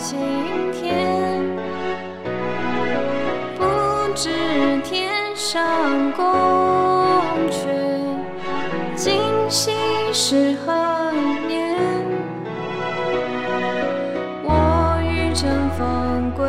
今天不知天上宫阙今夕是何年？我欲乘风归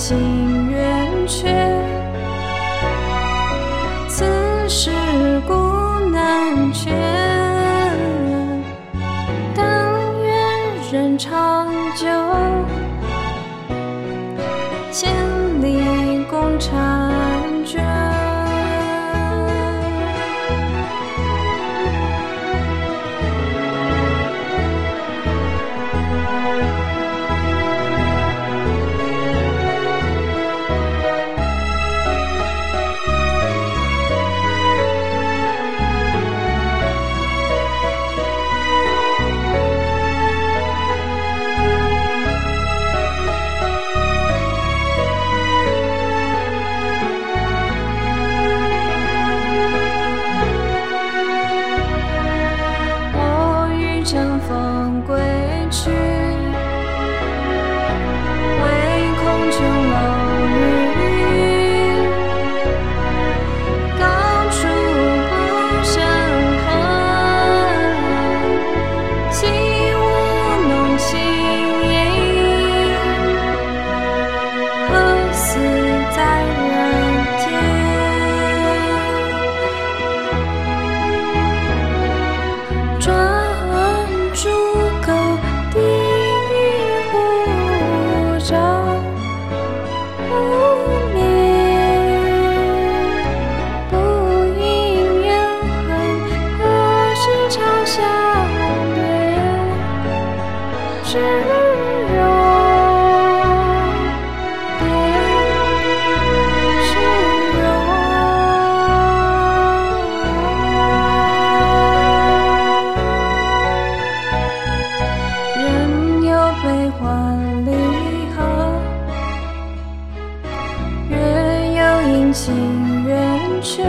情圆缺，此事古难全。但愿人长久，千里共婵。风归去。情缘去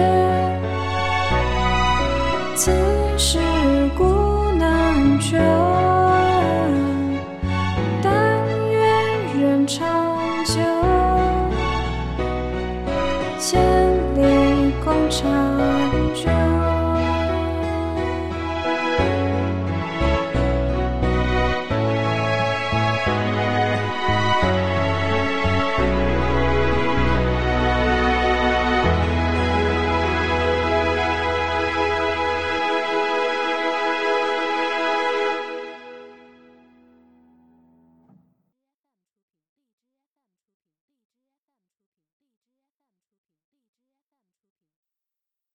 此事古难全但愿人长久千里共婵